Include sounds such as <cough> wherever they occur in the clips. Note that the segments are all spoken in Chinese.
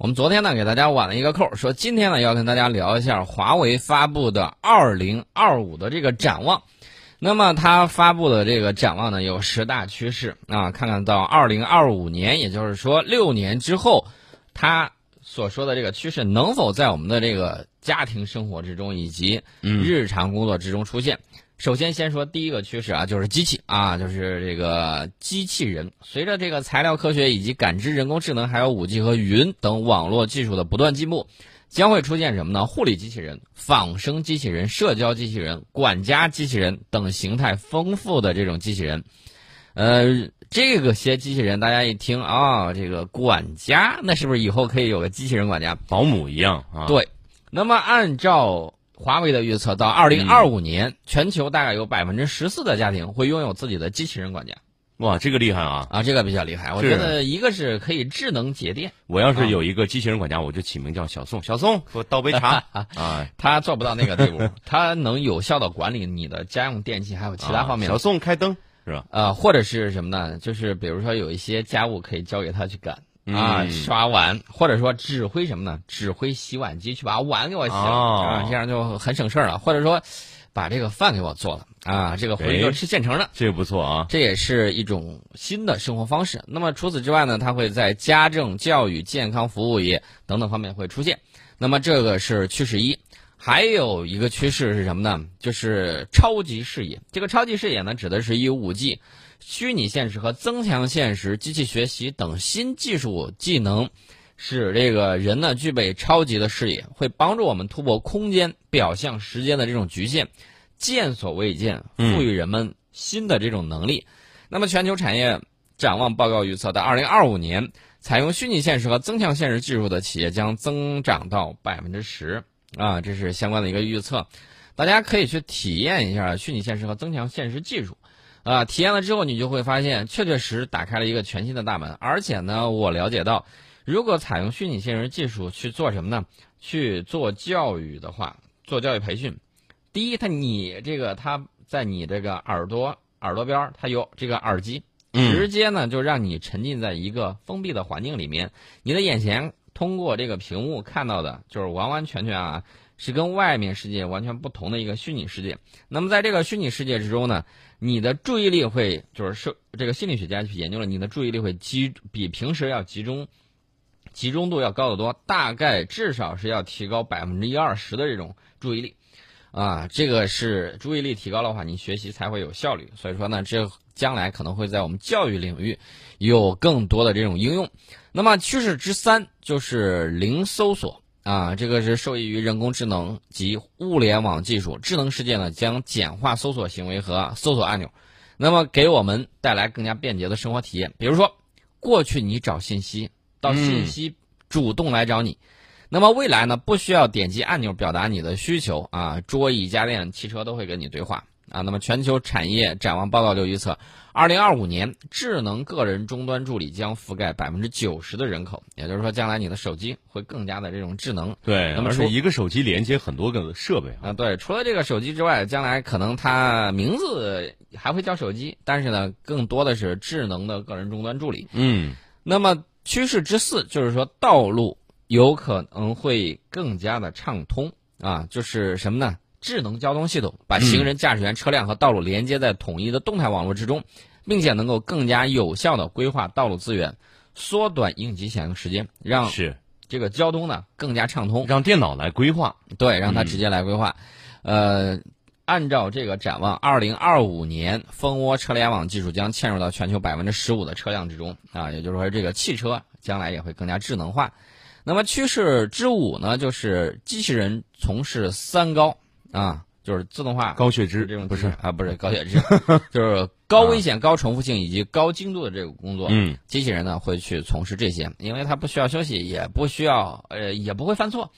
我们昨天呢给大家挽了一个扣，说今天呢要跟大家聊一下华为发布的二零二五的这个展望。那么它发布的这个展望呢有十大趋势啊，看看到二零二五年，也就是说六年之后，它所说的这个趋势能否在我们的这个家庭生活之中以及日常工作之中出现。首先，先说第一个趋势啊，就是机器啊，就是这个机器人。随着这个材料科学以及感知、人工智能，还有五 G 和云等网络技术的不断进步，将会出现什么呢？护理机器人、仿生机器人、社交机器人、管家机器人等形态丰富的这种机器人。呃，这个些机器人，大家一听啊，这个管家，那是不是以后可以有个机器人管家，保姆一样啊？对。那么按照华为的预测，到二零二五年，全球大概有百分之十四的家庭会拥有自己的机器人管家。哇，这个厉害啊！啊，这个比较厉害。我觉得一个是可以智能节电。我要是有一个机器人管家，我就起名叫小宋。小宋，给我倒杯茶 <laughs> 啊！他做不到那个地步，<laughs> 他能有效的管理你的家用电器，还有其他方面。小宋开灯是吧？呃，或者是什么呢？就是比如说有一些家务可以交给他去干。啊，刷碗，或者说指挥什么呢？指挥洗碗机去把碗给我洗了啊，这样就很省事儿了。或者说，把这个饭给我做了啊，这个回去就吃现成的，这个不错啊。这也是一种新的生活方式。那么除此之外呢，它会在家政、教育、健康服务业等等方面会出现。那么这个是趋势一，还有一个趋势是什么呢？就是超级视野。这个超级视野呢，指的是以五 G。虚拟现实和增强现实、机器学习等新技术技能，使这个人呢具备超级的视野，会帮助我们突破空间、表象、时间的这种局限，见所未见，赋予人们新的这种能力。那么，全球产业展望报告预测，到二零二五年，采用虚拟现实和增强现实技术的企业将增长到百分之十啊，这是相关的一个预测。大家可以去体验一下虚拟现实和增强现实技术。啊，体验了之后，你就会发现，确确实打开了一个全新的大门。而且呢，我了解到，如果采用虚拟现实技术去做什么呢？去做教育的话，做教育培训，第一，它你这个它在你这个耳朵耳朵边儿，它有这个耳机，直接呢就让你沉浸在一个封闭的环境里面，你的眼前通过这个屏幕看到的，就是完完全全啊。是跟外面世界完全不同的一个虚拟世界。那么在这个虚拟世界之中呢，你的注意力会就是受这个心理学家去研究了，你的注意力会集比平时要集中，集中度要高得多，大概至少是要提高百分之一二十的这种注意力，啊，这个是注意力提高的话，你学习才会有效率。所以说呢，这将来可能会在我们教育领域有更多的这种应用。那么趋势之三就是零搜索。啊，这个是受益于人工智能及物联网技术，智能世界呢将简化搜索行为和搜索按钮，那么给我们带来更加便捷的生活体验。比如说，过去你找信息，到信息主动来找你，那么未来呢不需要点击按钮表达你的需求啊，桌椅、家电、汽车都会跟你对话。啊，那么全球产业展望报告就预测，二零二五年智能个人终端助理将覆盖百分之九十的人口，也就是说，将来你的手机会更加的这种智能。对，那么是一个手机连接很多个设备啊。对，除了这个手机之外，将来可能它名字还会叫手机，但是呢，更多的是智能的个人终端助理。嗯，那么趋势之四就是说，道路有可能会更加的畅通啊，就是什么呢？智能交通系统把行人、驾驶员、车辆和道路连接在统一的动态网络之中，并且能够更加有效的规划道路资源，缩短应急响应时间，让是这个交通呢更加畅通。让电脑来规划，对，让它直接来规划。呃，按照这个展望，二零二五年蜂窝车联网技术将嵌入到全球百分之十五的车辆之中啊，也就是说，这个汽车将来也会更加智能化。那么趋势之五呢，就是机器人从事三高。啊，就是自动化、高血脂这种不是啊，不是 <laughs> 高血脂，<laughs> 就是高危险、高重复性以及高精度的这个工作。嗯，机器人呢会去从事这些，因为它不需要休息，也不需要呃，也不会犯错，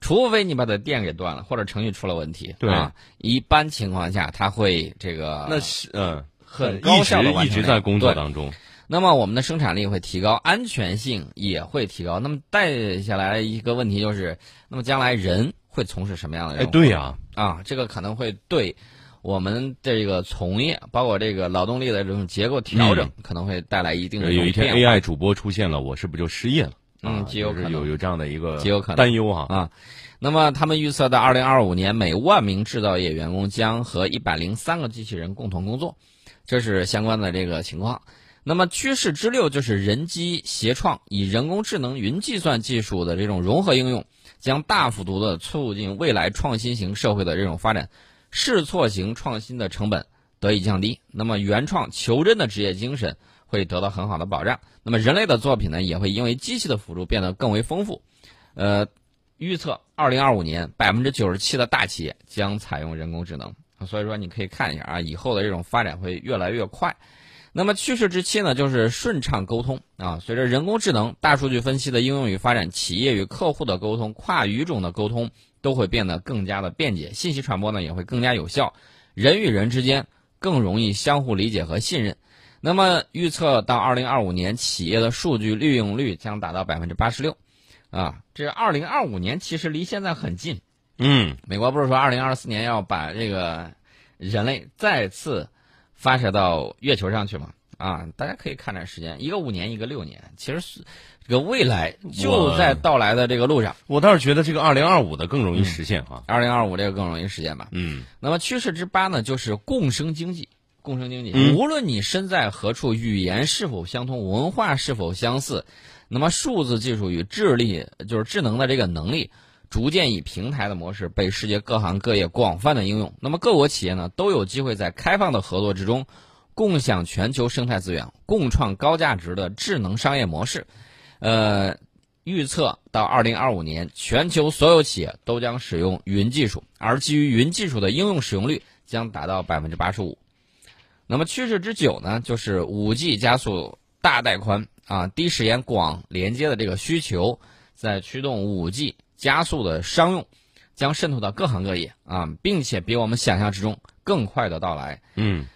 除非你把它电给断了或者程序出了问题。对，一般情况下它会这个那是嗯很高效的一直在工作当中。那么我们的生产力会提高，安全性也会提高。那么带下来一个问题就是，那么将来人。会从事什么样的？哎，对呀，啊，这个可能会对我们这个从业，包括这个劳动力的这种结构调整，可能会带来一定的有一天 AI 主播出现了，我是不是就失业了？嗯极有可能有有这样的一个极有可能担忧哈啊。那么他们预测到二零二五年，每万名制造业员工将和一百零三个机器人共同工作，这是相关的这个情况。那么趋势之六就是人机协创，以人工智能、云计算技术的这种融合应用，将大幅度的促进未来创新型社会的这种发展，试错型创新的成本得以降低。那么原创求真的职业精神会得到很好的保障。那么人类的作品呢，也会因为机器的辅助变得更为丰富。呃。预测二零二五年百分之九十七的大企业将采用人工智能，所以说你可以看一下啊，以后的这种发展会越来越快。那么趋势之七呢，就是顺畅沟通啊。随着人工智能、大数据分析的应用与发展，企业与客户的沟通、跨语种的沟通都会变得更加的便捷，信息传播呢也会更加有效，人与人之间更容易相互理解和信任。那么预测到二零二五年，企业的数据利用率将达到百分之八十六。啊，这二零二五年其实离现在很近。嗯，美国不是说二零二四年要把这个人类再次发射到月球上去嘛？啊，大家可以看点时间，一个五年，一个六年，其实是这个未来就在到来的这个路上。我倒是觉得这个二零二五的更容易实现啊，二零二五这个更容易实现吧。嗯，那么趋势之八呢，就是共生经济。共生经济，无论你身在何处，语言是否相通，文化是否相似。那么，数字技术与智力，就是智能的这个能力，逐渐以平台的模式被世界各行各业广泛的应用。那么，各国企业呢，都有机会在开放的合作之中，共享全球生态资源，共创高价值的智能商业模式。呃，预测到二零二五年，全球所有企业都将使用云技术，而基于云技术的应用使用率将达到百分之八十五。那么，趋势之九呢，就是五 G 加速大带宽。啊，低时延、广连接的这个需求，在驱动五 G 加速的商用，将渗透到各行各业啊，并且比我们想象之中更快的到来。嗯，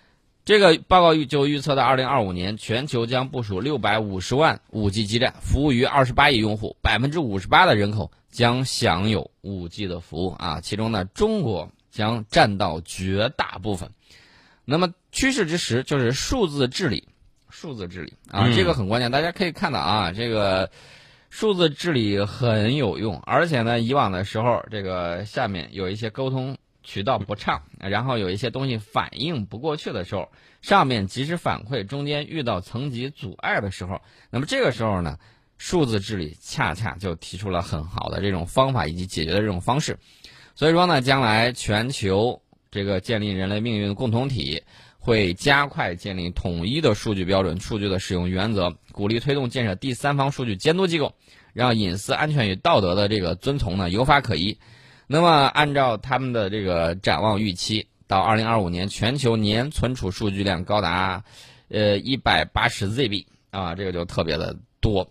这个报告预就预测到二零二五年，全球将部署六百五十万五 G 基站，服务于二十八亿用户，百分之五十八的人口将享有五 G 的服务啊，其中呢，中国将占到绝大部分。那么趋势之时就是数字治理。数字治理啊，这个很关键。大家可以看到啊，这个数字治理很有用，而且呢，以往的时候，这个下面有一些沟通渠道不畅，然后有一些东西反应不过去的时候，上面及时反馈，中间遇到层级阻碍的时候，那么这个时候呢，数字治理恰恰就提出了很好的这种方法以及解决的这种方式。所以说呢，将来全球这个建立人类命运共同体。会加快建立统一的数据标准、数据的使用原则，鼓励推动建设第三方数据监督机构，让隐私、安全与道德的这个遵从呢有法可依。那么，按照他们的这个展望预期，到二零二五年，全球年存储数据量高达呃一百八十 ZB 啊，这个就特别的多。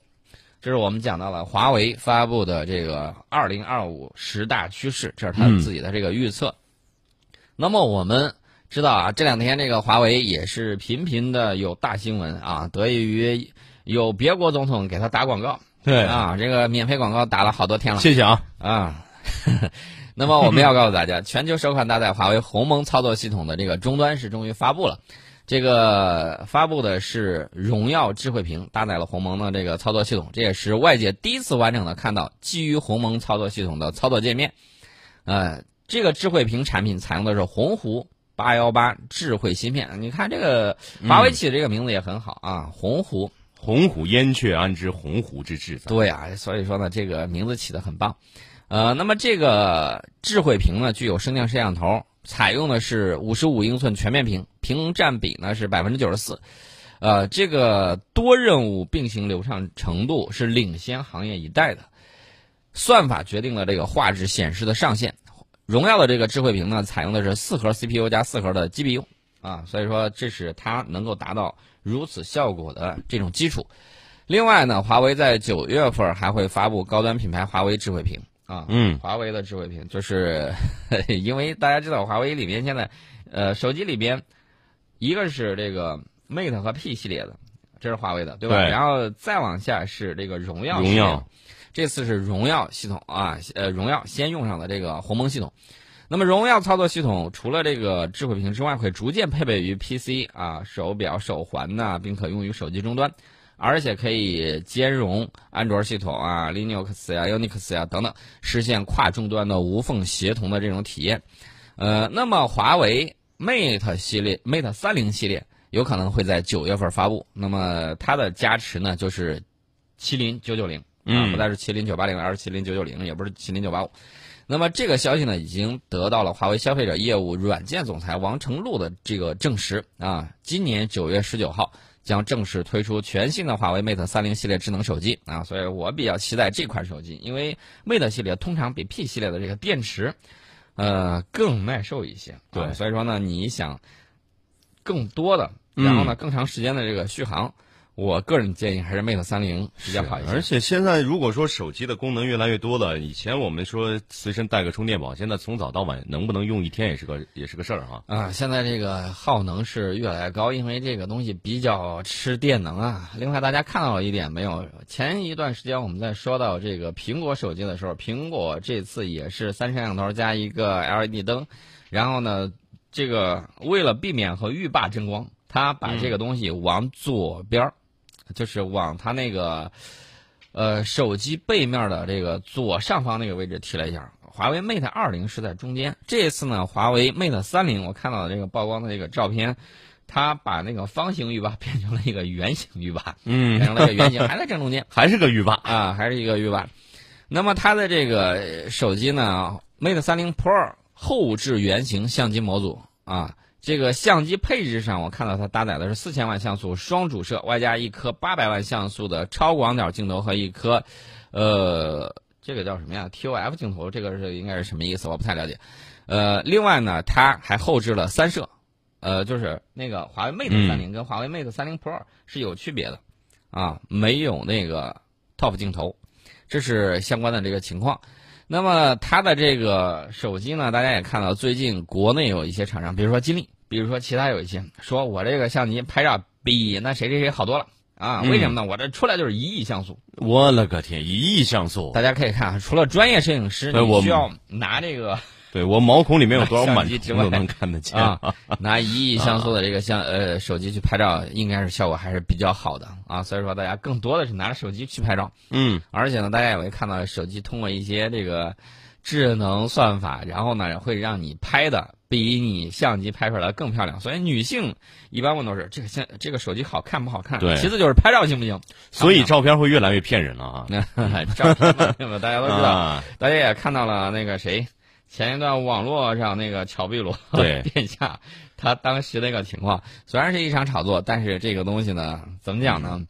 这是我们讲到了华为发布的这个二零二五十大趋势，这是他自己的这个预测。那么我们。知道啊，这两天这个华为也是频频的有大新闻啊，得益于有别国总统给他打广告。对啊，这个免费广告打了好多天了。谢谢啊啊。<laughs> 那么我们要告诉大家，全球首款搭载华为鸿蒙操作系统的这个终端是终于发布了。这个发布的是荣耀智慧屏，搭载了鸿蒙的这个操作系统，这也是外界第一次完整的看到基于鸿蒙操作系统的操作界面。呃，这个智慧屏产品采用的是鸿鹄。八幺八智慧芯片，你看这个华为起的这个名字也很好啊，鸿鹄，鸿鹄燕雀安知鸿鹄之志？对啊，所以说呢，这个名字起的很棒。呃，那么这个智慧屏呢，具有升降摄像头，采用的是五十五英寸全面屏，屏占比呢是百分之九十四。呃，这个多任务并行流畅程度是领先行业一代的。算法决定了这个画质显示的上限。荣耀的这个智慧屏呢，采用的是四核 CPU 加四核的 GPU 啊，所以说这是它能够达到如此效果的这种基础。另外呢，华为在九月份还会发布高端品牌华为智慧屏啊，嗯，华为的智慧屏就是 <laughs> 因为大家知道华为里边现在呃手机里边一个是这个 Mate 和 P 系列的，这是华为的对吧？然后再往下是这个荣耀。荣耀。这次是荣耀系统啊，呃，荣耀先用上的这个鸿蒙系统。那么，荣耀操作系统除了这个智慧屏之外，会逐渐配备于 PC 啊、手表、手环呐，并可用于手机终端。而且可以兼容安卓系统啊、Linux 呀、Unix 呀等等，实现跨终端的无缝协同的这种体验。呃，那么华为 Mate 系列、Mate 三零系列有可能会在九月份发布。那么它的加持呢，就是麒麟九九零啊，不再是麒麟九八零，而是麒麟九九零，也不是麒麟九八五。那么这个消息呢，已经得到了华为消费者业务软件总裁王成禄的这个证实啊。今年九月十九号将正式推出全新的华为 Mate 三零系列智能手机啊，所以我比较期待这款手机，因为 Mate 系列通常比 P 系列的这个电池。呃，更耐受一些，对，所以说呢，你想更多的，然后呢，更长时间的这个续航，我个人建议还是 Mate 三零比较好一些。而且现在如果说手机的功能越来越多了，以前我们说随身带个充电宝，现在从早到晚能不能用一天也是个也是个事儿哈。啊，现在这个耗能是越来越高，因为这个东西比较吃电能啊。另外，大家看到了一点没有？前一段时间我们在说到这个苹果手机的时候，苹果这次也是三摄像头加一个 LED 灯，然后呢，这个为了避免和浴霸争光，它把这个东西往左边儿。就是往它那个，呃，手机背面的这个左上方那个位置提了一下。华为 Mate 二零是在中间，这次呢，华为 Mate 三零，我看到的这个曝光的这个照片，它把那个方形浴霸 <laughs> 变成了一个圆形浴霸，嗯，变成了一个圆形，还在正中间，<laughs> 还是个浴霸啊，还是一个浴霸。那么它的这个手机呢，Mate 三零 Pro 后置圆形相机模组啊。这个相机配置上，我看到它搭载的是四千万像素双主摄，外加一颗八百万像素的超广角镜头和一颗，呃，这个叫什么呀？TOF 镜头，这个是应该是什么意思？我不太了解。呃，另外呢，它还后置了三摄，呃，就是那个华为 Mate 三零跟华为 Mate 三零 Pro 是有区别的，啊，没有那个 TOF 镜头，这是相关的这个情况。那么它的这个手机呢，大家也看到，最近国内有一些厂商，比如说金立，比如说其他有一些，说我这个相机拍照比那谁谁谁好多了啊？为什么呢？我这出来就是一亿像素。我勒个天，一亿像素！大家可以看，除了专业摄影师，你需要拿这个。对我毛孔里面有多少螨虫都能看得见啊！拿一亿像素的这个相呃手机去拍照，应该是效果还是比较好的啊。所以说大家更多的是拿着手机去拍照，嗯，而且呢，大家也会看到手机通过一些这个智能算法，然后呢会让你拍的比你相机拍出来更漂亮。所以女性一般问都是这个相这个手机好看不好看？对，其次就是拍照行不行？<laughs> 所以照片会越来越骗人了啊！<laughs> 照片大家都知道，大家也看到了那个谁。前一段网络上那个乔碧罗殿 <laughs> 下，他当时那个情况，虽然是一场炒作，但是这个东西呢，怎么讲呢？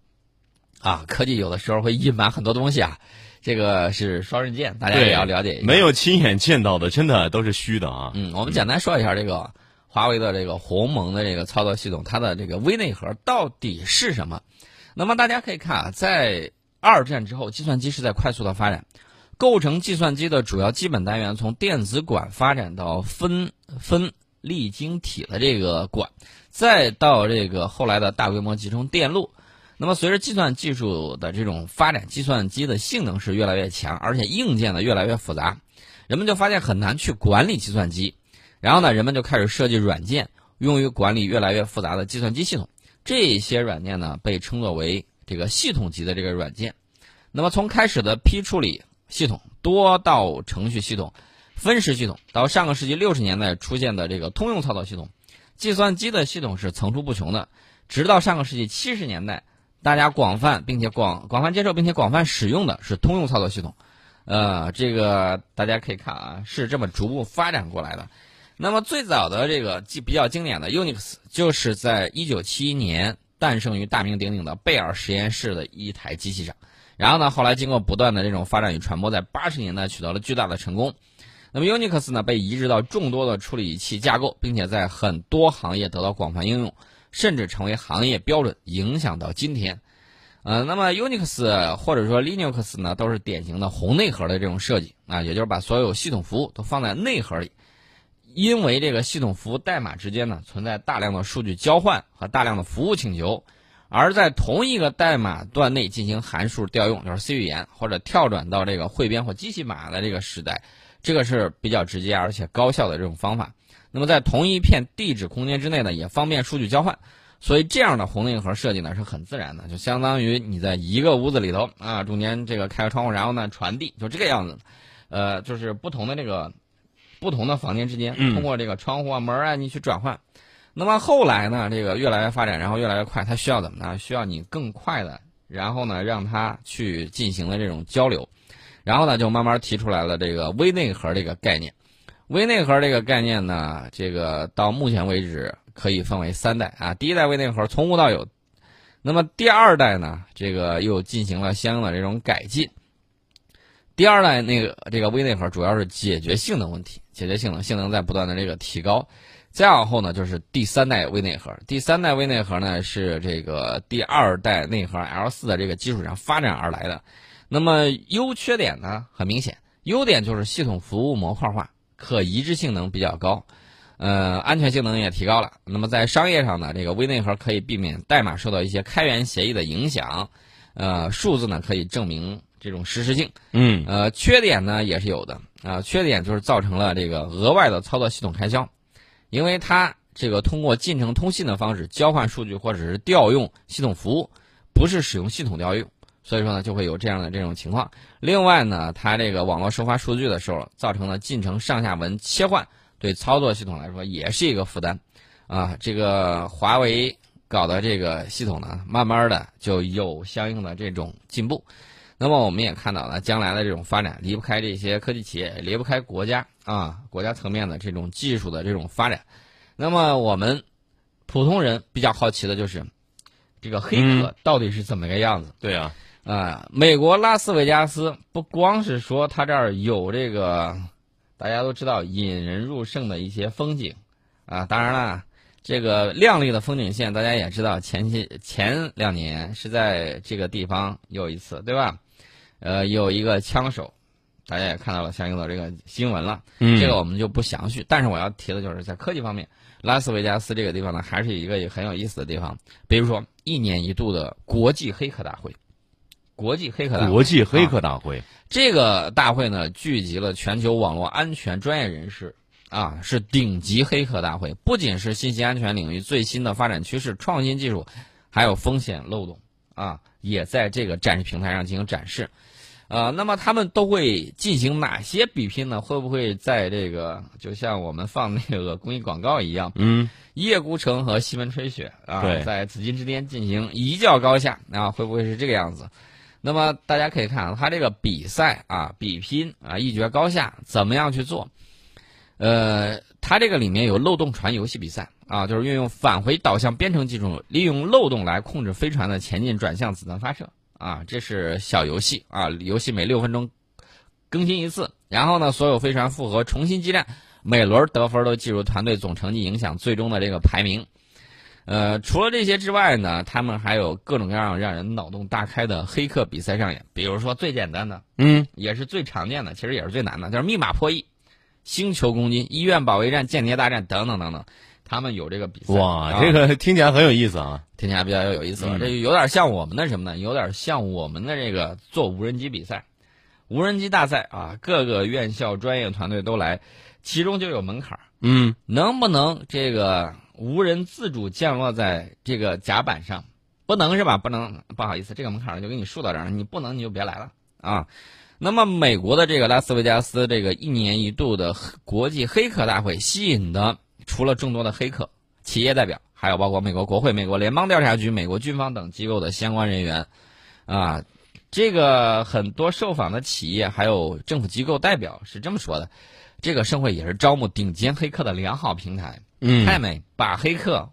啊，科技有的时候会隐瞒很多东西啊，这个是双刃剑，大家也要了解一下。没有亲眼见到的，真的都是虚的啊。嗯，我们简单说一下这个华为的这个鸿蒙的这个操作系统，它的这个微内核到底是什么？那么大家可以看啊，在二战之后，计算机是在快速的发展。构成计算机的主要基本单元，从电子管发展到分分粒晶体的这个管，再到这个后来的大规模集成电路。那么，随着计算技术的这种发展，计算机的性能是越来越强，而且硬件呢越来越复杂，人们就发现很难去管理计算机。然后呢，人们就开始设计软件，用于管理越来越复杂的计算机系统。这些软件呢，被称作为这个系统级的这个软件。那么，从开始的批处理。系统多道程序系统、分时系统，到上个世纪六十年代出现的这个通用操作系统，计算机的系统是层出不穷的。直到上个世纪七十年代，大家广泛并且广广泛接受并且广泛使用的是通用操作系统。呃，这个大家可以看啊，是这么逐步发展过来的。那么最早的这个比较经典的 Unix，就是在一九七一年诞生于大名鼎鼎的贝尔实验室的一台机器上。然后呢，后来经过不断的这种发展与传播，在八十年代取得了巨大的成功。那么 Unix 呢，被移植到众多的处理器架构，并且在很多行业得到广泛应用，甚至成为行业标准，影响到今天。呃，那么 Unix 或者说 Linux 呢，都是典型的红内核的这种设计啊，也就是把所有系统服务都放在内核里。因为这个系统服务代码之间呢，存在大量的数据交换和大量的服务请求。而在同一个代码段内进行函数调用，就是 C 语言，或者跳转到这个汇编或机器码的这个时代，这个是比较直接而且高效的这种方法。那么在同一片地址空间之内呢，也方便数据交换。所以这样的红内核设计呢是很自然的，就相当于你在一个屋子里头啊，中间这个开个窗户，然后呢传递，就这个样子。呃，就是不同的这个不同的房间之间，通过这个窗户啊、门啊，你去转换。那么后来呢，这个越来越发展，然后越来越快，它需要怎么呢？需要你更快的，然后呢让它去进行了这种交流，然后呢就慢慢提出来了这个微内核这个概念。微内核这个概念呢，这个到目前为止。可以分为三代啊，第一代微内核从无到有，那么第二代呢，这个又进行了相应的这种改进。第二代那个这个微内核主要是解决性能问题，解决性能，性能在不断的这个提高。再往后呢，就是第三代微内核。第三代微内核呢是这个第二代内核 L 四的这个基础上发展而来的。那么优缺点呢很明显，优点就是系统服务模块化，可移植性能比较高。呃，安全性能也提高了。那么在商业上呢，这个微内核可以避免代码受到一些开源协议的影响，呃，数字呢可以证明这种实时性。嗯。呃，缺点呢也是有的啊，缺点就是造成了这个额外的操作系统开销，因为它这个通过进程通信的方式交换数据或者是调用系统服务，不是使用系统调用，所以说呢就会有这样的这种情况。另外呢，它这个网络收发数据的时候，造成了进程上下文切换。对操作系统来说也是一个负担，啊，这个华为搞的这个系统呢，慢慢的就有相应的这种进步。那么我们也看到了，将来的这种发展离不开这些科技企业，离不开国家啊，国家层面的这种技术的这种发展。那么我们普通人比较好奇的就是，这个黑客到底是怎么个样子？对啊，啊，美国拉斯维加斯不光是说它这儿有这个。大家都知道引人入胜的一些风景，啊，当然了，这个亮丽的风景线，大家也知道，前期前两年是在这个地方有一次，对吧？呃，有一个枪手，大家也看到了相应的这个新闻了。嗯，这个我们就不详叙。但是我要提的就是在科技方面，拉斯维加斯这个地方呢，还是一个很有意思的地方。比如说，一年一度的国际黑客大会。国际黑客大会，国际黑客大会，这个大会呢，聚集了全球网络安全专业人士，啊，是顶级黑客大会。不仅是信息安全领域最新的发展趋势、创新技术，还有风险漏洞，啊，也在这个展示平台上进行展示。呃，那么他们都会进行哪些比拼呢？会不会在这个就像我们放那个公益广告一样，嗯，一叶孤城和西门吹雪啊，在紫禁之巅进行一较高下啊？会不会是这个样子？那么大家可以看，他这个比赛啊，比拼啊，一决高下，怎么样去做？呃，它这个里面有漏洞船游戏比赛啊，就是运用返回导向编程技术，利用漏洞来控制飞船的前进、转向、子弹发射啊。这是小游戏啊，游戏每六分钟更新一次，然后呢，所有飞船复合重新激战，每轮得分都计入团队总成绩，影响最终的这个排名。呃，除了这些之外呢，他们还有各种各样让人脑洞大开的黑客比赛上演。比如说最简单的，嗯，也是最常见的，其实也是最难的，就是密码破译、星球攻击、医院保卫战、间谍大战等等等等。他们有这个比赛。哇，这个听起来很有意思啊，听起来比较有意思了。这有点像我们的什么呢？有点像我们的这个做无人机比赛、无人机大赛啊，各个院校专业团队都来，其中就有门槛嗯，能不能这个？无人自主降落在这个甲板上，不能是吧？不能，不好意思，这个门槛就给你竖到这儿，你不能你就别来了啊。那么美国的这个拉斯维加斯这个一年一度的国际黑客大会，吸引的除了众多的黑客、企业代表，还有包括美国国会、美国联邦调查局、美国军方等机构的相关人员啊。这个很多受访的企业还有政府机构代表是这么说的：这个盛会也是招募顶尖黑客的良好平台。嗯，太美，把黑客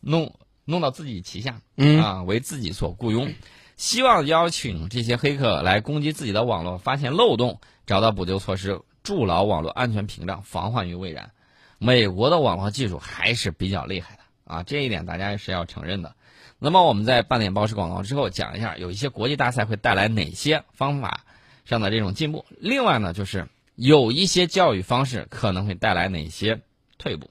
弄弄到自己旗下，嗯啊，为自己所雇佣，希望邀请这些黑客来攻击自己的网络，发现漏洞，找到补救措施，筑牢网络安全屏障，防患于未然。美国的网络技术还是比较厉害的啊，这一点大家是要承认的。那么我们在半点报时广告之后讲一下，有一些国际大赛会带来哪些方法上的这种进步。另外呢，就是有一些教育方式可能会带来哪些退步。